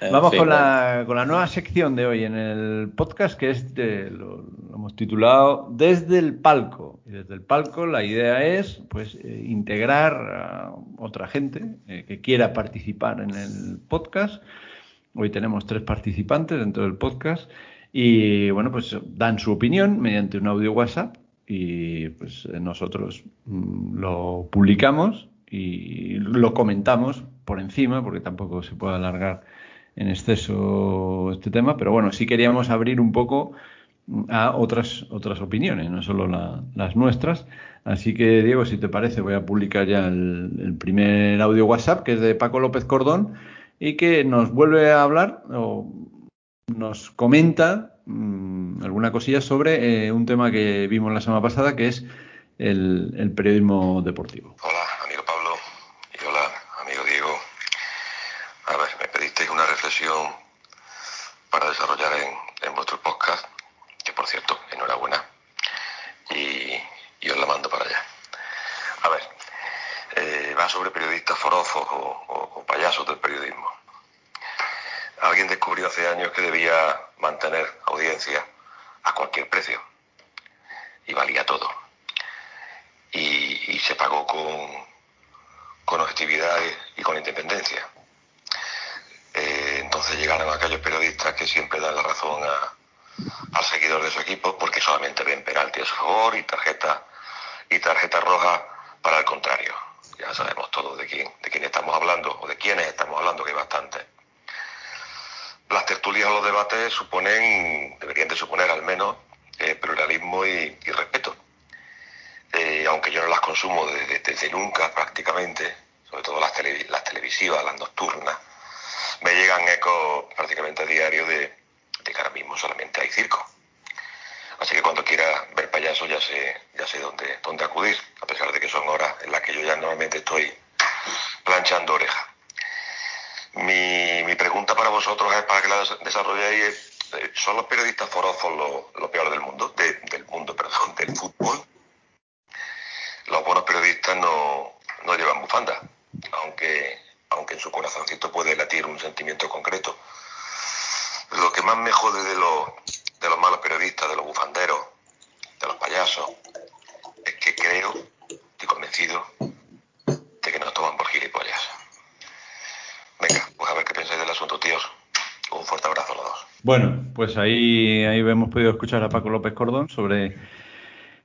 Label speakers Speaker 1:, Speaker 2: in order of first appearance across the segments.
Speaker 1: Vamos con, la, con la nueva sección de hoy en el podcast que es lo, hemos titulado Desde el palco. Y desde el palco la idea es pues eh, integrar a otra gente eh, que quiera participar en el podcast. Hoy tenemos tres participantes dentro del podcast y bueno pues dan su opinión mediante un audio WhatsApp y pues nosotros mm, lo publicamos y lo comentamos por encima porque tampoco se puede alargar en exceso este tema, pero bueno, sí queríamos abrir un poco a otras, otras opiniones, no solo las nuestras. Así que, Diego, si te parece, voy a publicar ya el, primer audio WhatsApp, que es de Paco López Cordón, y que nos vuelve a hablar o nos comenta mm, alguna cosilla sobre eh, un tema que vimos la semana pasada, que es el, el periodismo deportivo.
Speaker 2: Hola, amigo Pablo, y hola, amigo Diego. A ver, me pedisteis una reflexión para desarrollar en, vuestro podcast, que por cierto, enhorabuena, y, os la mando para allá. A ver, eh, va sobre periodistas forofos o, payasos del periodismo. Alguien descubrió hace años que debía mantener audiencia a cualquier precio y valía todo. Y, se pagó con, con objetividad y con independencia. Eh, entonces llegaron aquellos periodistas que siempre dan la razón al seguidor de su equipo porque solamente ven penalti a su favor y tarjeta y tarjeta roja para el contrario. Ya sabemos todos de quién, de quién estamos hablando o de quiénes estamos hablando, que hay bastante. Las tertulias o suponen, deberían de suponer al menos, eh, pluralismo y, respeto. Eh, aunque yo no las consumo desde, nunca prácticamente, sobre todo las, televisivas, las nocturnas, me llegan ecos prácticamente a diario de, que ahora mismo solamente hay circo. Así que cuando quiera ver payasos ya sé, ya sé dónde, dónde acudir, a pesar de que son horas en las que yo ya normalmente estoy planchando oreja. Mi, mi pregunta para vosotros es para que la desarrolléis. Eh, ¿Son los periodistas forofos lo, lo peor del mundo? del mundo, perdón, del fútbol. Los buenos periodistas no, no llevan bufanda, aunque aunque en su corazoncito puede latir un sentimiento concreto. Lo que más me jode de los, de los malos periodistas, de los bufanderos, de los payasos, es que creo, estoy convencido, de que nos toman por gilipollas. Venga, pues a ver qué pensáis del asunto, tíos. Un fuerte abrazo a los dos.
Speaker 1: Bueno, pues ahí, ahí hemos podido escuchar a Paco López Cordón sobre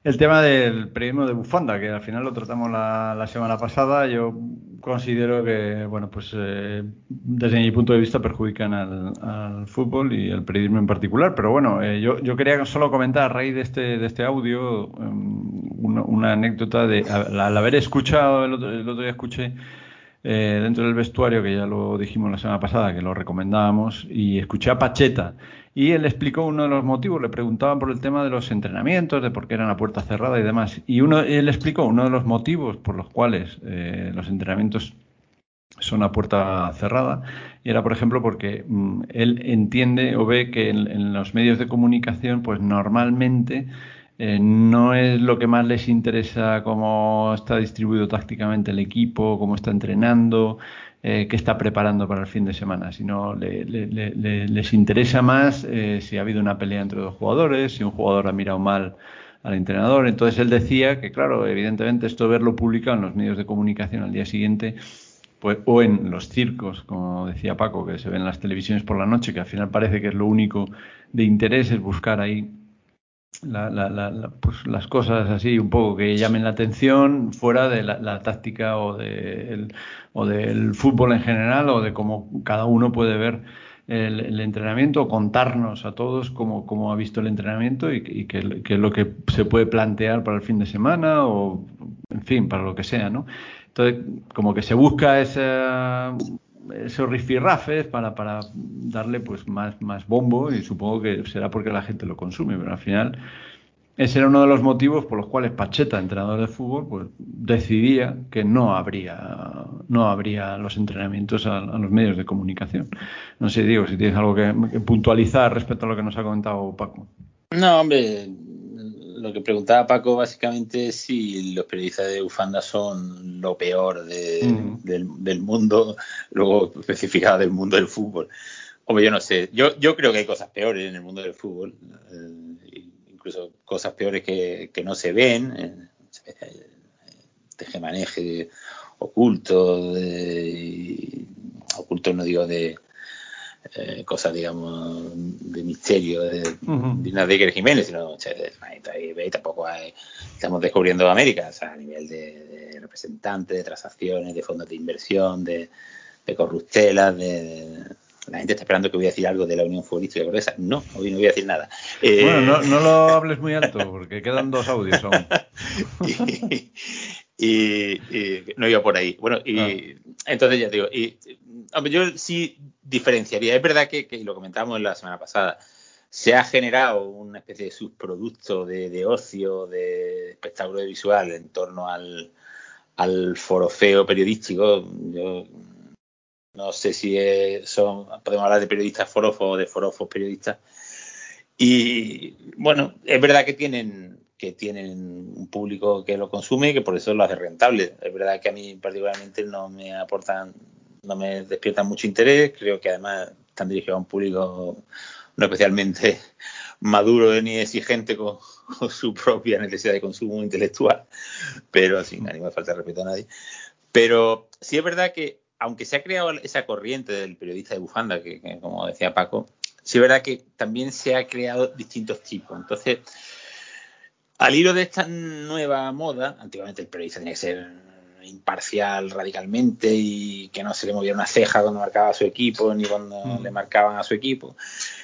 Speaker 1: el tema del periodismo de bufanda, que al final lo tratamos la, semana pasada, yo considero que, bueno, pues eh, desde mi punto de vista perjudican al, fútbol y al periodismo en particular. Pero bueno, eh, yo, yo, quería solo comentar a raíz de este, de este audio um, una, anécdota de al, haber escuchado, el otro, día escuché eh, dentro del vestuario, que ya lo dijimos la semana pasada, que lo recomendábamos, y escuché a Pacheta y él explicó uno de los motivos, le preguntaban por el tema de los entrenamientos, de por qué eran a puerta cerrada y demás. Y uno, él explicó uno de los motivos por los cuales eh, los entrenamientos son a puerta cerrada. Era, por ejemplo, porque mm, él entiende o ve que en, los medios de comunicación, pues normalmente eh, no es lo que más les interesa cómo está distribuido tácticamente el equipo, cómo está entrenando, eh, que está preparando para el fin de semana, sino les interesa más eh, si ha habido una pelea entre dos jugadores, si un jugador ha mirado mal al entrenador. Entonces él decía que, claro, evidentemente esto verlo publicado en los medios de comunicación al día siguiente, pues, o en los circos, como decía Paco, que se ven en las televisiones por la noche, que al final parece que es lo único de interés es buscar ahí la, la, la, pues las cosas así un poco que llamen la atención fuera de la, táctica o, de o del fútbol en general o de cómo cada uno puede ver el, entrenamiento o contarnos a todos cómo, cómo ha visto el entrenamiento y, qué, es lo que se puede plantear para el fin de semana o en fin, para lo que sea, ¿no? Entonces, como que se busca esa esos rifirrafes para, para darle pues más, más bombo y supongo que será porque la gente lo consume, pero al final ese era uno de los motivos por los cuales Pacheta, entrenador de fútbol, pues decidía que no habría, no habría los entrenamientos a, los medios de comunicación. No sé, digo, si tienes algo que, que puntualizar respecto a lo que nos ha comentado Paco.
Speaker 3: No, hombre, lo que preguntaba Paco básicamente es si los periodistas de bufanda son lo peor del, mundo, luego especificado del mundo del fútbol. Hombre, yo no sé. Yo, yo creo que hay cosas peores en el mundo del fútbol. Eh, incluso cosas peores que, que no se ven. Eh, tejemaneje oculto, de, oculto no digo de eh, cosas, digamos, de misterio de, uh de Jiménez, sino tampoco hay, estamos descubriendo América, o sea, a nivel de, representantes, de transacciones, de fondos de inversión, de, de corruptelas, de, la gente está esperando que voy a decir algo de la Unión Futbolística Cordesa. No, hoy no voy a decir nada.
Speaker 1: Bueno, no, no, lo hables muy alto, porque quedan dos audios aún.
Speaker 3: y, no iba por ahí. Bueno, y ah. entonces ya digo, y, yo sí diferenciaría. Es verdad que, que, lo comentamos la semana pasada, se ha generado una especie de subproducto de, de ocio, de espectáculo visual en torno al, al forofeo periodístico. Yo no sé si son, podemos hablar de periodistas forofos o de forofos periodistas. Y bueno, es verdad que tienen que tienen un público que lo consume y que por eso lo hace rentable. Es verdad que a mí particularmente no me aportan, no me despiertan mucho interés. Creo que además están dirigidos a un público no especialmente maduro ni exigente con, su propia necesidad de consumo intelectual, pero sin ánimo de falta de respeto a nadie. Pero sí es verdad que, aunque se ha creado esa corriente del periodista de bufanda, que, que como decía Paco, sí es verdad que también se ha creado distintos tipos. Entonces, al hilo de esta nueva moda, antiguamente el periodista tenía que ser imparcial radicalmente y que no se le moviera una ceja cuando marcaba a su equipo ni cuando mm. le marcaban a su equipo.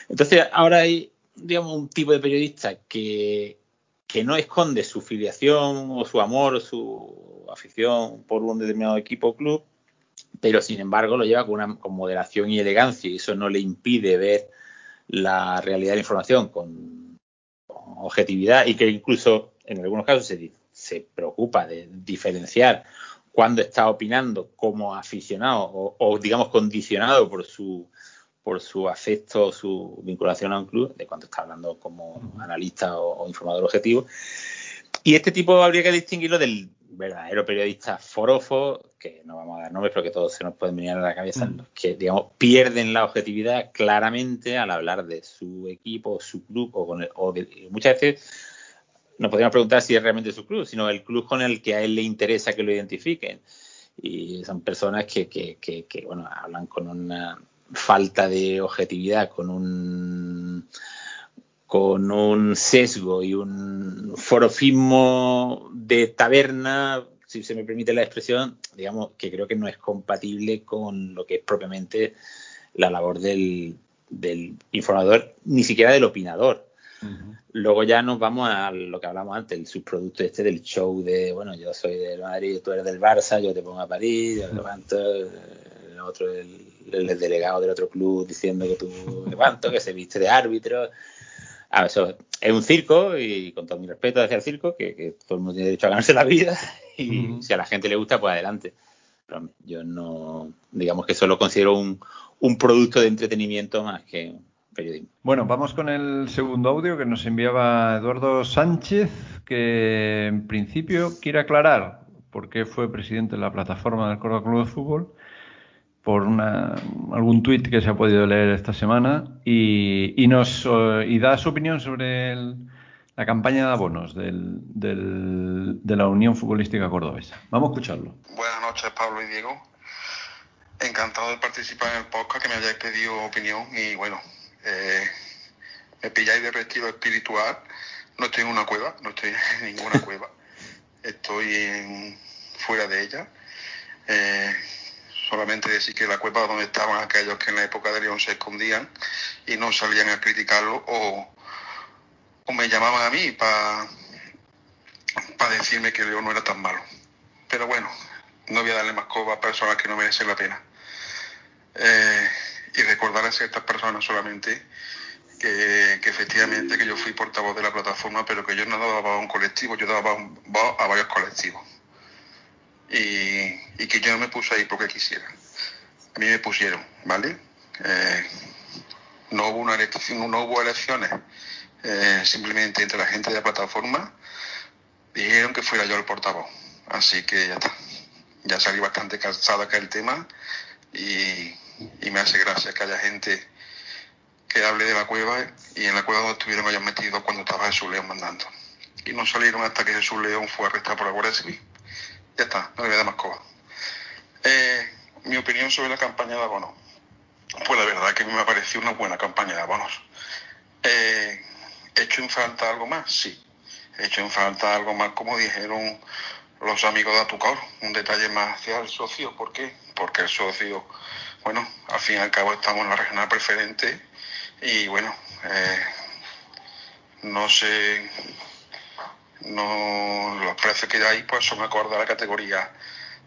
Speaker 3: Entonces, ahora hay, digamos, un tipo de periodista que, que no esconde su filiación o su amor o su afición por un determinado equipo o club, pero sin embargo lo lleva con, una, con moderación y elegancia y eso no le impide ver la realidad de la información con objetividad y que incluso en algunos casos se, se preocupa de diferenciar cuando está opinando como aficionado o, digamos condicionado por su por su afecto, su vinculación a un club, de cuando está hablando como analista o, informador objetivo. Y este tipo habría que distinguirlo del verdadero periodista forofo, que no vamos a dar nombres, pero que todos se nos pueden venir a la cabeza, mm. que digamos pierden la objetividad claramente al hablar de su equipo, su club, o, con el, o muchas veces nos podríamos preguntar si es realmente su club, sino el club con el que a él le interesa que lo identifiquen. Y son personas que, que, que, que bueno, hablan con una falta de objetividad, con un con un sesgo y un forofismo de taberna, si se me permite la expresión, digamos que creo que no es compatible con lo que es propiamente la labor del, informador, ni siquiera del opinador. Luego ya nos vamos a lo que hablamos antes, el subproducto este del show de, bueno, yo soy del Madrid, tú eres del Barça, yo te pongo a París, yo levanto, el otro, el, el, delegado del otro club diciendo que tú levanto, que se viste de árbitro. Ah, eso es un circo y con todo mi respeto hacia el circo, que, todo el mundo tiene derecho a ganarse la vida y si a la gente le gusta, pues adelante. Pero yo no, digamos que solo considero un, un producto de entretenimiento más que periodismo.
Speaker 1: Bueno, vamos con el segundo audio que nos enviaba Eduardo Sánchez, que en principio quiere aclarar por qué fue presidente de la plataforma del Córdoba Club de Fútbol por una, algún tuit que se ha podido leer esta semana y, nos y da su opinión sobre la campaña de abonos del, de la Unión Futbolística Cordobesa. Vamos a escucharlo.
Speaker 4: Buenas noches, Pablo y Diego. Encantado de participar en el podcast que me hayáis pedido opinión y bueno, eh, me pilláis de retiro espiritual. No estoy en una cueva, no estoy en ninguna cueva. Estoy fuera de ella. Eh, solamente decir que la cueva donde estaban aquellos que en la época de León se escondían y no salían a criticarlo o, me llamaban a mí para decirme que León no era tan malo. Pero bueno, no voy a darle más coba a personas que no merecen la pena. Eh, y recordar a ciertas personas solamente que, efectivamente que yo fui portavoz de la plataforma, pero que yo no daba a un colectivo, yo daba a varios colectivos y, que yo no me puse ahí porque quisiera. A mí me pusieron, ¿vale? Eh, no hubo una elección, no hubo elecciones, eh, simplemente entre la gente de la plataforma dijeron que fuera yo el portavoz. Así que ya está. Ya salí bastante cansado acá el tema y, y me hace gracia que haya gente que hable de la cueva y en la cueva donde estuvieron ellos metidos cuando estaba Jesús León mandando. Y no salieron hasta que Jesús León fue arrestado por la Guardia Civil. Ya está, no le voy a dar más coba. Eh, mi opinión sobre la campaña de abonos. Pues la verdad que me ha parecido una buena campaña de abonos. Eh, ¿He hecho en falta algo más? Sí. He hecho en falta algo más, como dijeron los amigos de Atucor, un detalle más hacia el socio. ¿Por qué? Porque el socio, bueno, al fin y al cabo estamos en la regional preferente y bueno, eh, no sé, no, los precios que hay pues son acordes a la categoría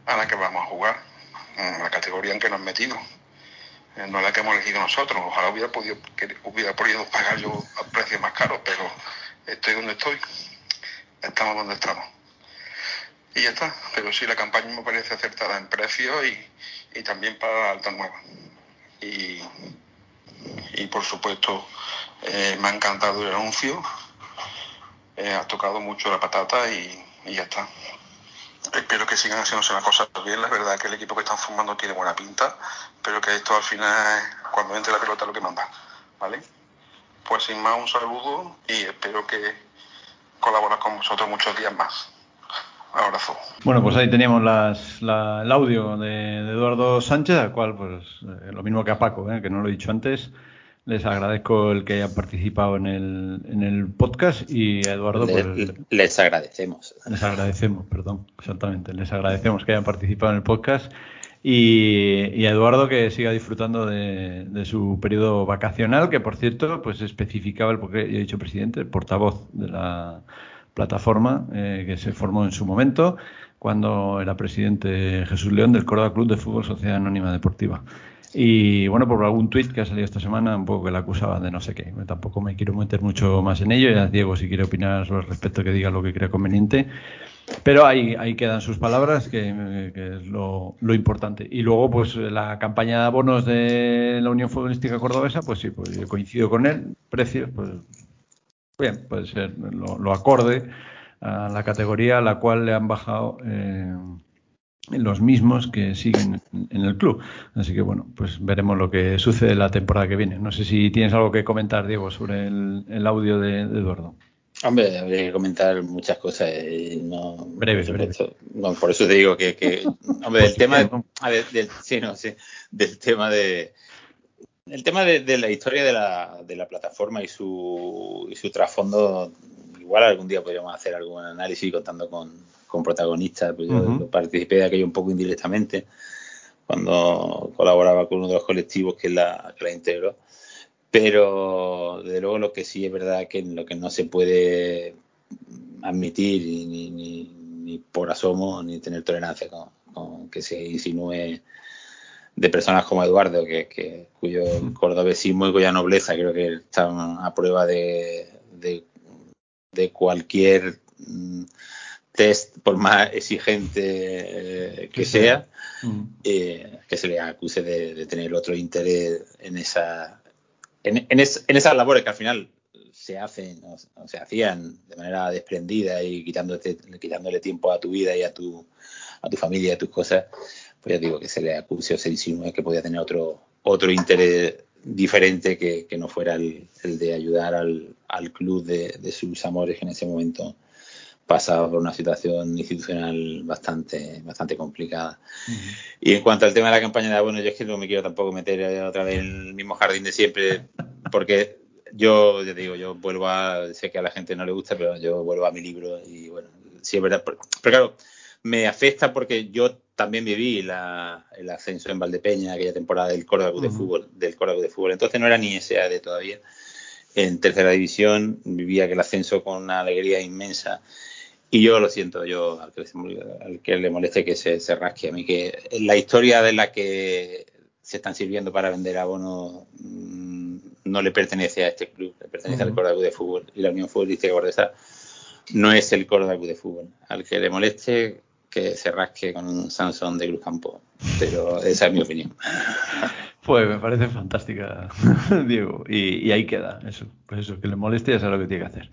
Speaker 4: a la que vamos a jugar, la categoría en que nos metido. Eh, no la que hemos elegido nosotros. Ojalá hubiera podido, hubiera podido pagar yo a precios más caros, pero estoy donde estoy. Estamos donde estamos. Y ya está. Pero sí, la campaña me parece acertada en precio y, y también para la alta nueva. Y, y por supuesto, eh, me ha encantado el anuncio. Eh, ha tocado mucho la patata y, y ya está. Espero que sigan haciéndose las cosas bien. La verdad que el equipo que están formando tiene buena pinta, pero que esto al final es cuando entre la pelota lo que manda. ¿Vale? Pues sin más, un saludo y espero que colaborar con vosotros muchos días más. Un abrazo.
Speaker 1: Bueno, pues ahí teníamos las, la, el audio de, de, Eduardo Sánchez, al cual, pues eh, lo mismo que a Paco, eh, que no lo he dicho antes. Les agradezco el que hayan participado en el, en el podcast y a Eduardo
Speaker 3: les,
Speaker 1: pues,
Speaker 3: les agradecemos.
Speaker 1: Les agradecemos, perdón, exactamente. Les agradecemos que hayan participado en el podcast y, y a Eduardo que siga disfrutando de, de, su periodo vacacional, que por cierto, pues especificaba el, porque yo he dicho presidente, el portavoz de la plataforma eh, que se formó en su momento cuando era presidente Jesús León del Córdoba Club de Fútbol Sociedad Anónima Deportiva. Y bueno, por algún tuit que ha salido esta semana, un poco que la acusaba de no sé qué. Tampoco me quiero meter mucho más en ello. Ya Diego, si quiere opinar el respecto, que diga lo que crea conveniente. Pero ahí, ahí quedan sus palabras, que, que es lo, lo, importante. Y luego, pues la campaña de abonos de la Unión Futbolística Cordobesa, pues sí, pues yo coincido con él. Precios, pues bien, puede ser lo, lo acorde a la categoría a la cual le han bajado. Eh, los mismos que siguen en el club. Así que bueno, pues veremos lo que sucede la temporada que viene. No sé si tienes algo que comentar, Diego, sobre el, el audio de, de, Eduardo.
Speaker 3: Hombre, habría que comentar muchas cosas. Y no,
Speaker 1: breve,
Speaker 3: por,
Speaker 1: breve.
Speaker 3: Supuesto, no, por eso te digo que, que hombre, del tema, de, a ver, del, sí, no, sí, del tema de, el tema de, de, la historia de la, de la plataforma y su, y su trasfondo, igual algún día podríamos hacer algún análisis contando con, con protagonistas. Pues yo uh -huh. participé de aquello un poco indirectamente cuando colaboraba con uno de los colectivos que la, que la integró. Pero desde luego lo que sí es verdad que lo que no se puede admitir ni, ni, ni por asomo ni tener tolerancia con, con, que se insinúe de personas como Eduardo, que, que cuyo cordobesismo y cuya nobleza creo que están a prueba de, de, de cualquier test, por más exigente eh, que sea, mm. eh, que se le acuse de, de, tener otro interés en esa en, en, es, en, esas labores que al final se hacen o, o se hacían de manera desprendida y quitándote, quitándole tiempo a tu vida y a tu a tu familia y a tus cosas, pues ya digo que se le acuse o se insinúe que podía tener otro otro interés diferente que, que no fuera el, el, de ayudar al, al club de, de, sus amores que en ese momento pasaba por una situación institucional bastante bastante complicada. Uh -huh. Y en cuanto al tema de la campaña de yo es que no me quiero tampoco meter otra vez en el mismo jardín de siempre, porque yo, ya digo, yo vuelvo a, sé que a la gente no le gusta, pero yo vuelvo a mi libro y bueno, sí es verdad, pero, pero claro, me afecta porque yo también viví la, el ascenso en Valdepeña, aquella temporada del Córdoba uh -huh. de fútbol, del Córdoba de fútbol, entonces no era ni SAD todavía. En tercera división vivía aquel ascenso con una alegría inmensa y yo lo siento, yo al que, al que le moleste que se, se, rasque a mí, que la historia de la que se están sirviendo para vender abonos mmm, no le pertenece a este club, le pertenece uh -huh. al Córdoba de Fútbol y la Unión Futbolística Cordesa no es el Córdoba de Fútbol. Al que le moleste que se rasque con un Samsung de Cruz Campo, pero esa es mi opinión.
Speaker 1: Pues me parece fantástica, Diego. Y, y, ahí queda, eso. Pues eso, que le moleste, ya sabe lo que tiene que hacer.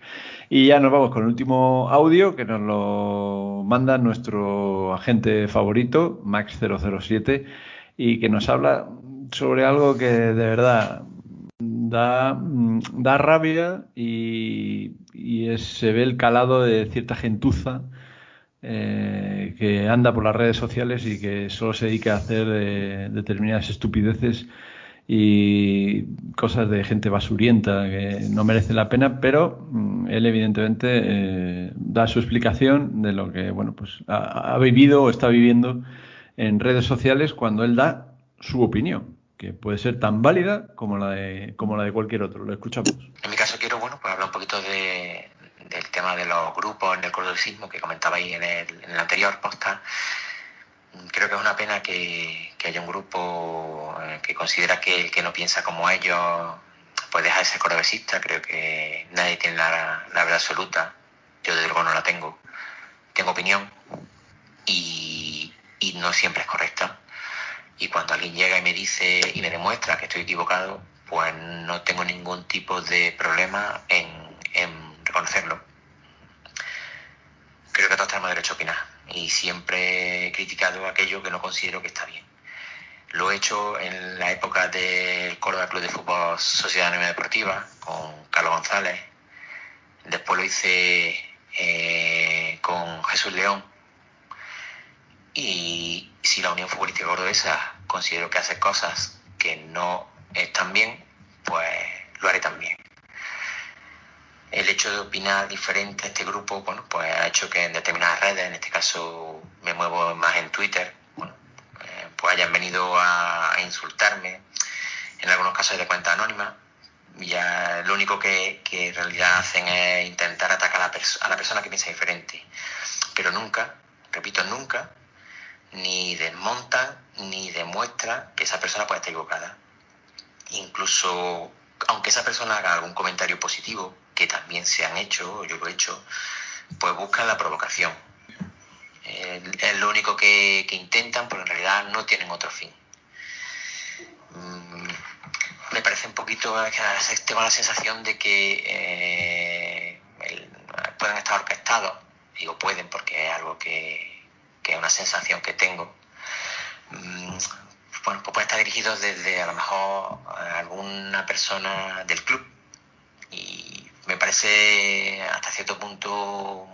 Speaker 1: Y ya nos vamos con el último audio que nos lo manda nuestro agente favorito, Max007, y que nos habla sobre algo que de verdad da, da rabia y, se ve el calado de cierta gentuza eh, que anda por las redes sociales y que solo se dedica a hacer eh, determinadas estupideces y cosas de gente basurienta que no merece la pena, pero mm, él evidentemente eh, da su explicación de lo que bueno pues ha, vivido o está viviendo en redes sociales cuando él da su opinión, que puede ser tan válida como la de como la de cualquier otro. Lo escuchamos
Speaker 5: quiero bueno pues hablar un poquito de, del tema de los grupos en el cordobesismo que comentaba ahí en el, en el anterior podcast creo que es una pena que, haya un grupo eh, que considera que el que no piensa como ellos pues deja de ser cordobesista. Creo que nadie tiene la, verdad absoluta. Yo desde luego no la tengo. Tengo opinión y, no siempre es correcta. Y cuando alguien llega y me dice y me demuestra que estoy equivocado, pues no tengo ningún tipo de problema en reconocerlo. Que todos derecho a opinar y siempre he criticado aquello que no considero que está bien. Lo he hecho en la época del Córdoba Club de Fútbol Sociedad Anónima Deportiva con Carlos González. Después lo hice eh, con Jesús León. Y si la Unión Futbolística Cordobesa considero que hace cosas que no están bien, pues lo haré también el hecho de opinar diferente a este grupo, bueno, pues ha hecho que en determinadas redes, en este caso me muevo más en Twitter, bueno, eh, pues hayan venido a, insultarme, en algunos casos de cuenta anónima. Ya lo único que, en realidad hacen es intentar atacar a la, a la persona que piensa diferente. Pero nunca, repito, nunca, ni desmontan ni demuestran que esa persona puede estar equivocada. Incluso aunque esa persona haga algún comentario positivo, que también se han hecho, yo lo he hecho, pues buscan la provocación. es lo único que, intentan, pero en realidad no tienen otro fin. Mm, me parece un poquito, tengo la sensación de que eh, pueden estar orquestados, digo pueden porque es algo que, que es una sensación que tengo. Bueno, pues pueden estar dirigidos desde a lo mejor alguna persona del club. Y me parece hasta cierto punto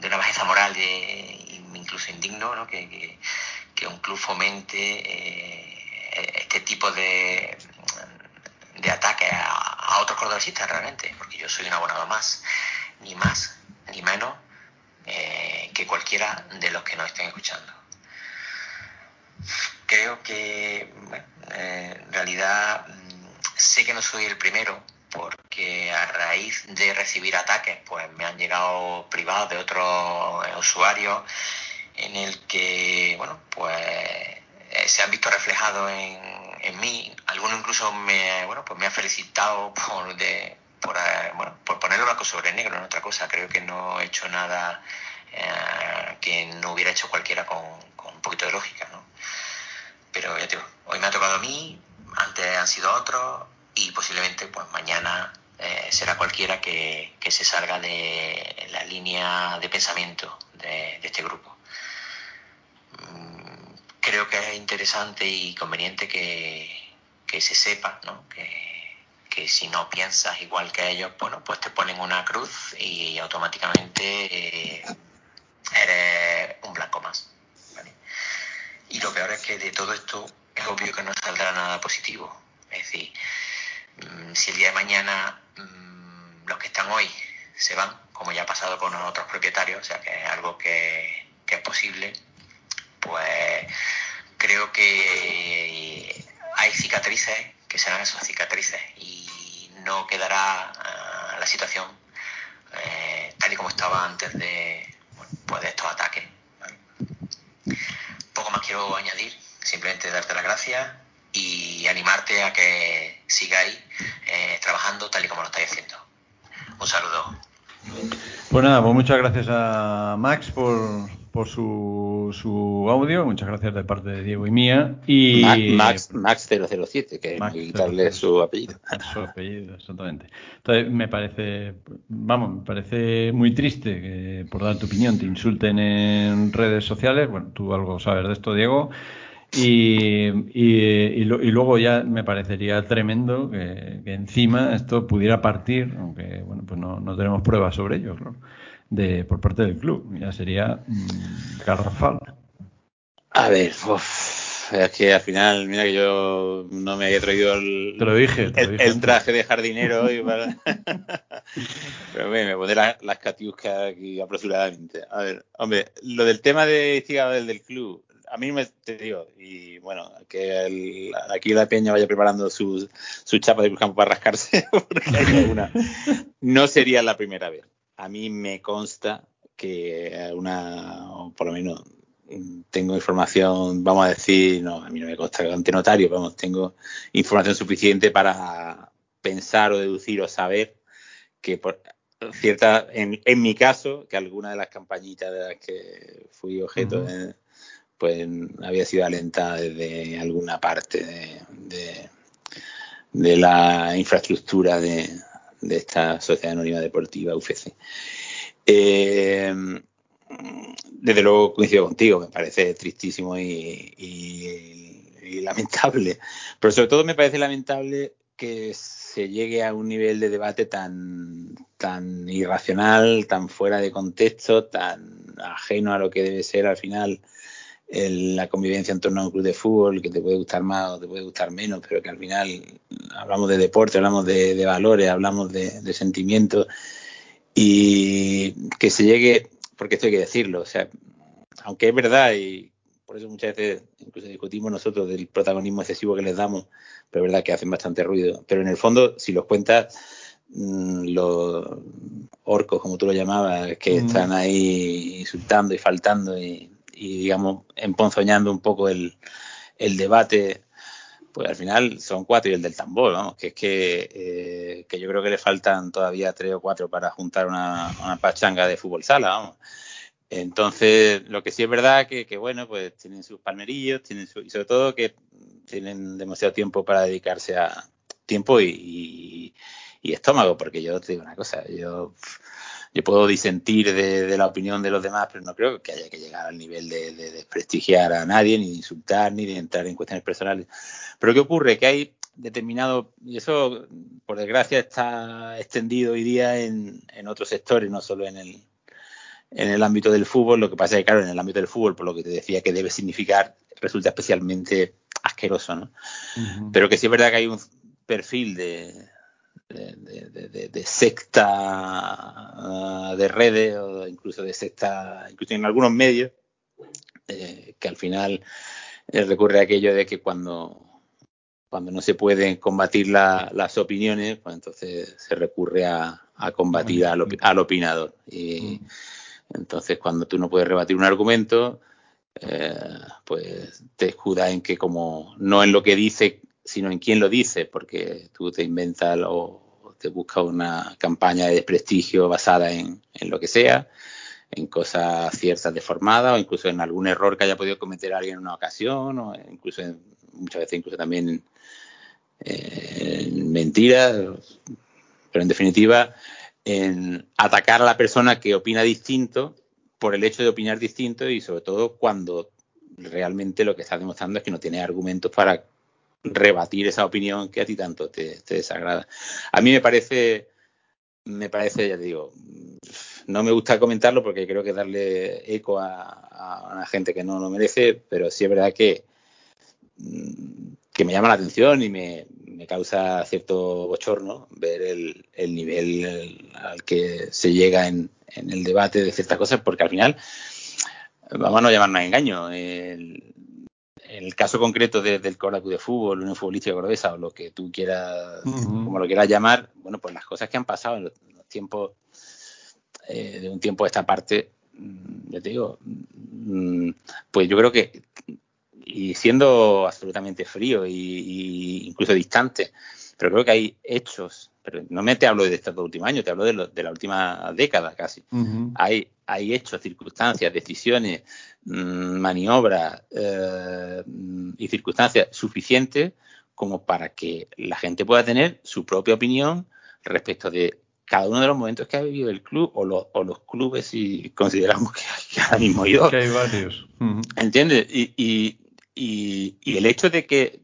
Speaker 5: de una bajeza moral e incluso indigno que, un club fomente eh, este tipo de, de ataque a, otros cordobesistas realmente, porque yo soy un abonado más, ni más ni menos eh, que cualquiera de los que nos estén escuchando. Creo que eh, en realidad mm, sé que no soy el primero porque a raíz de recibir ataques, pues me han llegado privados de otros usuarios en el que, bueno, pues eh, se han visto reflejados en, en mí. Algunos incluso me, bueno, pues me han felicitado por, de, por, eh, bueno, por ponerlo blanco sobre negro en otra cosa. Creo que no he hecho nada eh, que no hubiera hecho cualquiera con, con, un poquito de lógica, ¿no? Pero ya te digo, hoy me ha tocado a mí, antes han sido otros, y posiblemente pues mañana eh, será cualquiera que, se salga de la línea de pensamiento de, este grupo. Mm, creo que es interesante y conveniente que, se sepa que, si no piensas igual que ellos, bueno, pues te ponen una cruz y automáticamente eh, eres. Lo peor es que de todo esto es obvio que no saldrá nada positivo. Es decir, Mm, si el día de mañana mm, los que están hoy se van, como ya ha pasado con otros propietarios, o sea que es algo que, es posible, pues creo que hay cicatrices que serán esas cicatrices y no quedará ah, la situación eh, tal y como estaba antes de, pues de estos ataques. Quiero añadir, simplemente darte las gracias y animarte a que sigáis eh, trabajando tal y como lo estáis haciendo. Un saludo.
Speaker 1: Pues nada, pues muchas gracias a Max por, por su, su audio, muchas gracias de parte de Diego y mía. Y
Speaker 3: Max, Max 007, que Max quitarle su apellido.
Speaker 1: Su apellido, exactamente. Entonces me parece, vamos, me parece muy triste que por dar tu opinión te insulten en redes sociales. Bueno, tú algo sabes de esto, Diego. Y, y, luego ya me parecería tremendo que, encima esto pudiera partir, aunque bueno, pues no, no tenemos pruebas sobre ello, de, por parte del club. Ya sería mm, garrafal.
Speaker 3: A ver, es que al final, mira que yo no me había traído el,
Speaker 1: te lo dije,
Speaker 3: el, traje de jardinero hoy para... Pero me pondré las catiuscas aquí apresuradamente. A ver, hombre, lo del tema de del del club, a mí me te digo, y bueno, que aquí la peña vaya preparando su, su chapa de campo para rascarse, porque hay una. No sería la primera vez. A mí me consta que una, por lo menos tengo información, vamos a decir, no, a mí no me consta ante notario, vamos, tengo información suficiente para pensar o deducir o saber que por cierta, en, en mi caso, que alguna de las campañitas de las que fui objeto, pues había sido alentada desde alguna parte de, la infraestructura de, esta Sociedad Anónima Deportiva UFC. Eh, desde luego coincido contigo, me parece tristísimo y, lamentable. Pero sobre todo me parece lamentable que se llegue a un nivel de debate tan irracional, tan fuera de contexto, tan ajeno a lo que debe ser al final la convivencia en torno a un club de fútbol que te puede gustar más o te puede gustar menos, pero que al final hablamos de deporte, hablamos de, valores, hablamos de, de sentimientos y que se llegue porque esto hay que decirlo, o sea, aunque es verdad y por eso muchas veces incluso discutimos nosotros del protagonismo excesivo que les damos, pero es verdad que hacen bastante ruido. Pero en el fondo, si los cuentas, mm, los orcos, como tú lo llamabas, que están ahí insultando y faltando y, digamos, emponzoñando un poco el, debate, pues al final son cuatro y el del tambor, que es que, eh, que yo creo que le faltan todavía tres o cuatro para juntar una, una pachanga de fútbol sala, vamos. Entonces, lo que sí es verdad que, que bueno, pues tienen sus palmerillos, tienen su, y sobre todo que tienen demasiado tiempo para dedicarse a tiempo y, estómago, porque yo te digo una cosa, yo, yo puedo disentir de, la opinión de los demás, pero no creo que haya que llegar al nivel de, desprestigiar a nadie, ni de insultar, ni de entrar en cuestiones personales. Pero ¿qué ocurre? Que hay determinado, y eso por desgracia está extendido hoy día en, en otros sectores, no solo en el, en el ámbito del fútbol. Lo que pasa es que, claro, en el ámbito del fútbol, por lo que te decía que debe significar, resulta especialmente asqueroso, ¿no? Pero que sí es verdad que hay un perfil de, de, secta ah, de redes o incluso de secta, incluso en algunos medios, eh, que al final eh, recurre a aquello de que cuando cuando no se pueden combatir las opiniones, pues entonces se recurre a, combatir al, al opinador. Y, entonces, cuando tú no puedes rebatir un argumento, eh, pues te escuda en que como no en lo que dice, sino en quién lo dice, porque tú te inventas o te buscas una campaña de desprestigio basada en, lo que sea, en cosas ciertas deformadas o incluso en algún error que haya podido cometer alguien en una ocasión o incluso muchas veces incluso también en mentiras, pero en definitiva en atacar a la persona que opina distinto por el hecho de opinar distinto y sobre todo cuando realmente lo que está demostrando es que no tiene argumentos para rebatir esa opinión que a ti tanto te, desagrada. A mí me parece, me parece, ya te digo, no me gusta comentarlo porque creo que darle eco a, a una gente que no lo merece, pero sí es verdad que, que me llama la atención y me, me causa cierto bochorno ver el, el nivel al que se llega en, en, el debate de ciertas cosas, porque al final, vamos a no llamarnos a engaño, el, el caso concreto del Cora de Fútbol, Unión Futbolística Cordobesa, o lo que tú quieras, como lo quieras llamar, bueno, pues las cosas que han pasado en los, tiempos, eh, de un tiempo a esta parte, mm, ya te digo, mm, pues yo creo que y siendo absolutamente frío y, incluso distante. Pero creo que hay hechos, pero no me te hablo de estos dos últimos años, te hablo de, de la última década casi. hay, hay hechos, circunstancias, decisiones, mmm, maniobras eh, y circunstancias suficientes como para que la gente pueda tener su propia opinión respecto de cada uno de los momentos que ha vivido el club o, o los clubes si consideramos que, ahora mismo hay dos.
Speaker 1: Que hay varios.
Speaker 3: ¿Entiendes? y, Y, el hecho de que,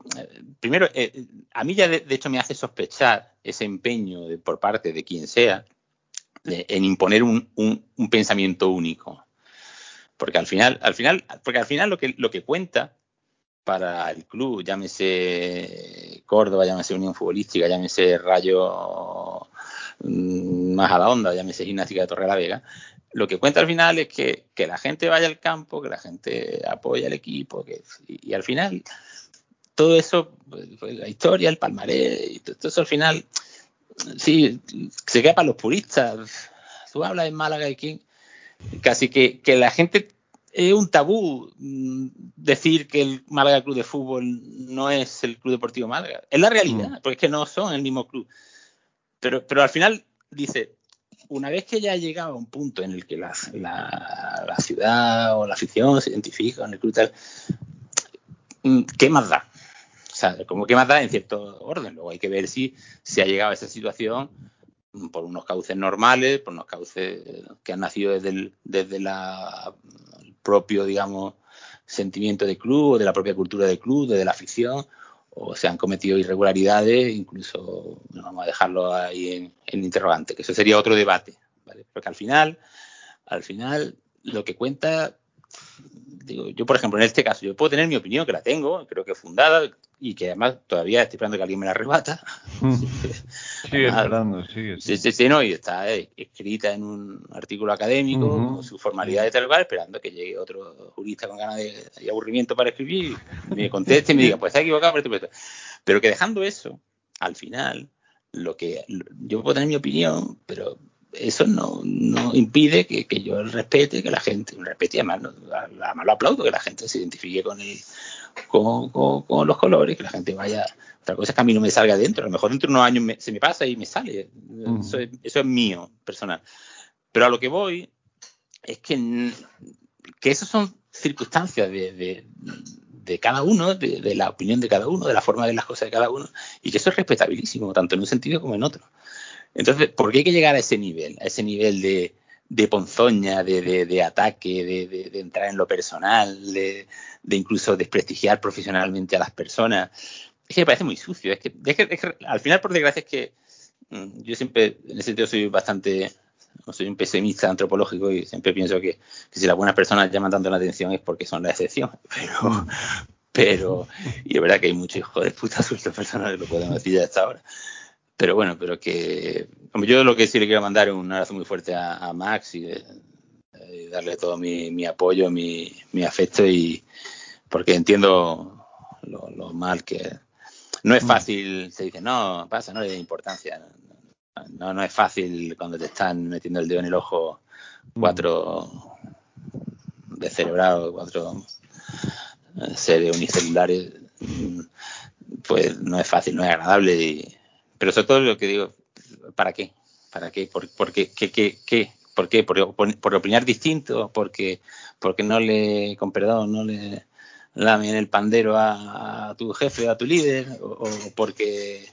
Speaker 3: primero, eh, a mí ya de, hecho me hace sospechar ese empeño por parte de quien sea en imponer un, pensamiento único. Porque al final, al final, porque al final lo que, lo que cuenta para el club, llámese Córdoba, llámese Unión Futbolística, llámese Rayo mm, más a la onda, llámese Gimnástica de Torre la Vega, lo que cuenta al final es que, la gente vaya al campo, que la gente apoye al equipo, que, y, al final todo eso, pues, pues, la historia, el palmarés, todo, eso al final, sí, se queda para los puristas. Tú hablas en Málaga y quién, casi que, que la gente es un tabú mm, decir que el Málaga Club de Fútbol no es el Club Deportivo Málaga. Es la realidad, mm. porque es que no son el mismo club. Pero, pero al final dice, una vez que ya ha llegado a un punto en el que la, la, ciudad o la afición se identifica con el club tal, mm, ¿qué más da? O sea, como que más da en cierto orden. Luego hay que ver si se ha llegado a esa situación por unos cauces normales, por unos cauces que han nacido desde el, desde la propio, digamos, sentimiento de club o de la propia cultura del club, de la afición, o se han cometido irregularidades, incluso vamos a dejarlo ahí en, interrogante, que eso sería otro debate, ¿vale? Porque al final, al final, lo que cuenta, digo, yo por ejemplo, en este caso, yo puedo tener mi opinión, que la tengo, creo que fundada, y que además todavía estoy esperando que alguien me la arrebata.
Speaker 1: sigue esperando, sigue.
Speaker 3: Sí, sí, sí, no, y está escrita en un artículo académico, con su formalidad de tal lugar, esperando que llegue otro jurista con ganas de, y aburrimiento para escribir, y me conteste y me diga, pues está equivocado por esto. Pero que dejando eso, al final, lo que yo puedo tener mi opinión, pero eso no, no impide que, que, yo respete, que la gente, respete y además, además lo aplaudo, que la gente se identifique con el, con, con, los colores, que la gente vaya. Otra cosa es que a mí no me salga dentro. A lo mejor dentro de unos años se me pasa y me sale. Eso, es, mío, personal. Pero a lo que voy es que, que esas son circunstancias de, de, cada uno, de, la opinión de cada uno, de la forma de las cosas de cada uno, y que eso es respetabilísimo, tanto en un sentido como en otro. Entonces, ¿por qué hay que llegar a ese nivel? A ese nivel de, de ponzoña, de, ataque, de, entrar en lo personal, de, incluso desprestigiar profesionalmente a las personas. Es que me parece muy sucio. Es que, al final, por desgracia, es que mm, yo siempre, en ese sentido, soy bastante, soy un pesimista antropológico y siempre pienso que, si las buenas personas llaman tanto la atención es porque son la excepción. Pero, pero, y es verdad que hay muchos hijos de puta sueltos personas que lo podemos decir ya hasta ahora pero bueno, pero que yo lo que sí le quiero mandar es un abrazo muy fuerte a, Max y, darle todo mi, apoyo, mi, afecto y porque entiendo lo, mal que no es mm. fácil, se dice, no, pasa, no le da importancia. No, no es fácil cuando te están metiendo el dedo en el ojo cuatro descerebrados, cuatro eh, seres unicelulares, pues no es fácil, no es agradable y, pero sobre todo lo que digo, ¿para qué? ¿Para qué? ¿Por, qué? ¿Qué, qué, qué? ¿Por qué? ¿Por, por, opinar distinto? ¿Porque, porque no le, con perdón, no le lamen el pandero a, tu jefe, a tu líder? ¿O, porque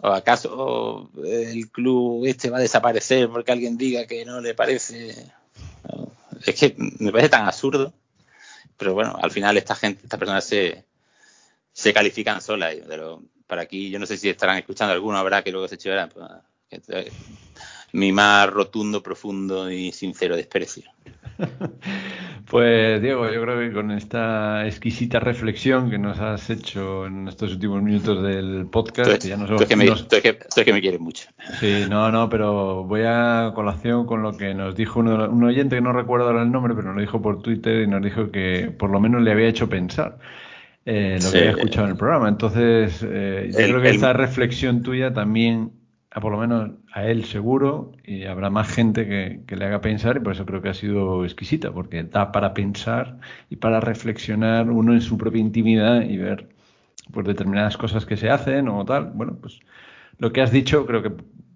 Speaker 3: o acaso el club este va a desaparecer porque alguien diga que no le parece? Es que me parece tan absurdo. Pero bueno, al final esta gente, estas personas se, se califican solas. Pero para aquí, yo no sé si estarán escuchando alguno, habrá que luego se eche pues, mi más rotundo, profundo y sincero desprecio.
Speaker 1: Pues Diego, yo creo que con esta exquisita reflexión que nos has hecho en estos últimos minutos del podcast,
Speaker 3: que ya nos, que me, que, me quieres mucho.
Speaker 1: Sí, no, no, pero voy a colación con lo que nos dijo un oyente que no recuerdo ahora el nombre, pero nos lo dijo por Twitter y nos dijo que por lo menos le había hecho pensar. Eh, lo que había escuchado en el programa. Entonces, eh, yo creo que esa reflexión tuya también, a por lo menos a él seguro, y habrá más gente que, le haga pensar, y por eso creo que ha sido exquisita, porque da para pensar y para reflexionar uno en su propia intimidad y ver pues determinadas cosas que se hacen o tal. Bueno, pues lo que has dicho creo que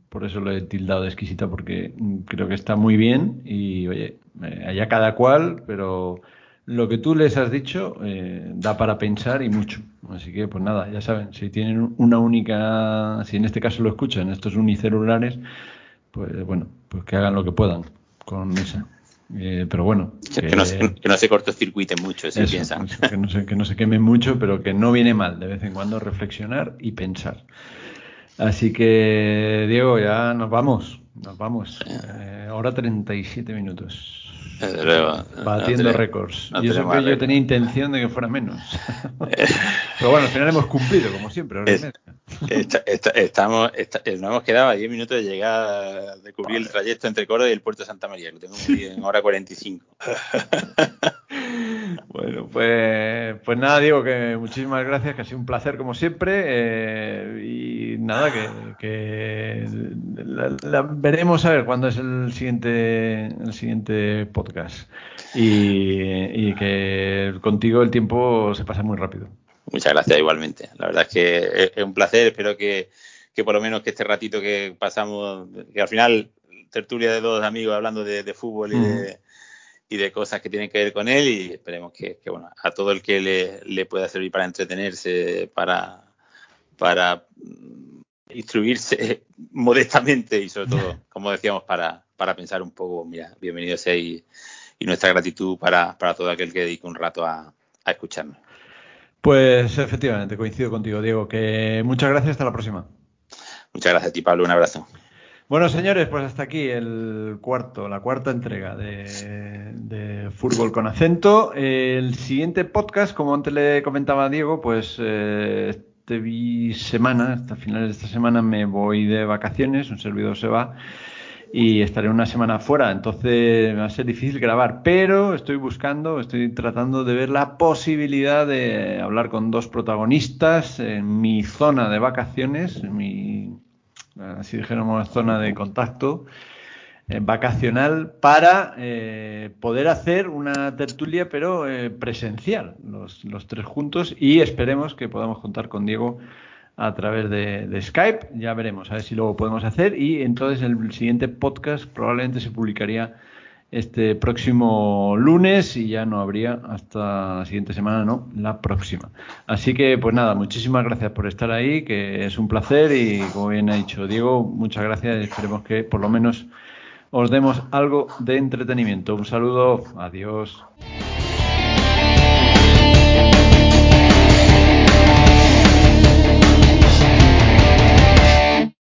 Speaker 1: por eso lo he tildado de exquisita, porque creo que está muy bien y, oye, eh, allá cada cual, pero lo que tú les has dicho eh, da para pensar y mucho. Así que, pues nada, ya saben, si tienen una única, si en este caso lo escuchan, estos unicelulares, pues bueno, pues que hagan lo que puedan con esa. Eh, pero bueno.
Speaker 3: Que, no se, que no se cortocircuiten mucho, si piensan.
Speaker 1: que, no se, que no se quemen mucho, pero que no viene mal de vez en cuando reflexionar y pensar. Así que, Diego, ya nos vamos. Nos vamos. Eh, hora 37 minutos. Batiendo récords. y eso que yo tenía intención de que fuera menos. Pero bueno, al final hemos cumplido, como siempre.
Speaker 3: estamos, nos hemos quedado a 10 minutos de llegar, de cubrir el trayecto entre Córdoba y el puerto de Santa María. Lo tengo muy bien, en hora 45.
Speaker 1: bueno, pues, pues nada, digo que muchísimas gracias, que ha sido un placer como siempre. Eh, y nada, que, veremos a ver cuándo es el siguiente, el siguiente podcast. Y, que contigo el tiempo se pasa muy rápido.
Speaker 3: Muchas gracias igualmente. La verdad es que es un placer. Espero que, por lo menos que este ratito que pasamos, que al final tertulia de dos amigos hablando de, fútbol y de y de cosas que tienen que ver con él y esperemos que, bueno, a todo el que le, le, pueda servir para entretenerse, para, para instruirse modestamente y sobre todo, como decíamos, para, para pensar un poco, mira, bienvenido sea y, nuestra gratitud para, para, todo aquel que dedique un rato a, a escucharnos.
Speaker 1: Pues efectivamente, coincido contigo, Diego, que muchas gracias, hasta la próxima.
Speaker 3: Muchas gracias a ti, Pablo, un abrazo.
Speaker 1: Bueno, señores, pues hasta aquí el cuarto, la cuarta entrega de, Fútbol con Acento. El siguiente podcast, como antes le comentaba a Diego, pues eh, este semana, hasta finales de esta semana, me voy de vacaciones, un servidor se va y estaré una semana fuera, entonces va a ser difícil grabar, pero estoy buscando, estoy tratando de ver la posibilidad de hablar con dos protagonistas en mi zona de vacaciones, en mi así dijéramos, zona de contacto eh, vacacional para eh, poder hacer una tertulia, pero eh, presencial, los, tres juntos, y esperemos que podamos contar con Diego a través de, Skype. Ya veremos, a ver si luego podemos hacer. Y entonces el siguiente podcast probablemente se publicaría este próximo lunes y ya no habría hasta la siguiente semana, no, la próxima. Así que pues nada, muchísimas gracias por estar ahí, que es un placer y como bien ha dicho Diego, muchas gracias esperemos que por lo menos os demos algo de entretenimiento. Un saludo, adiós.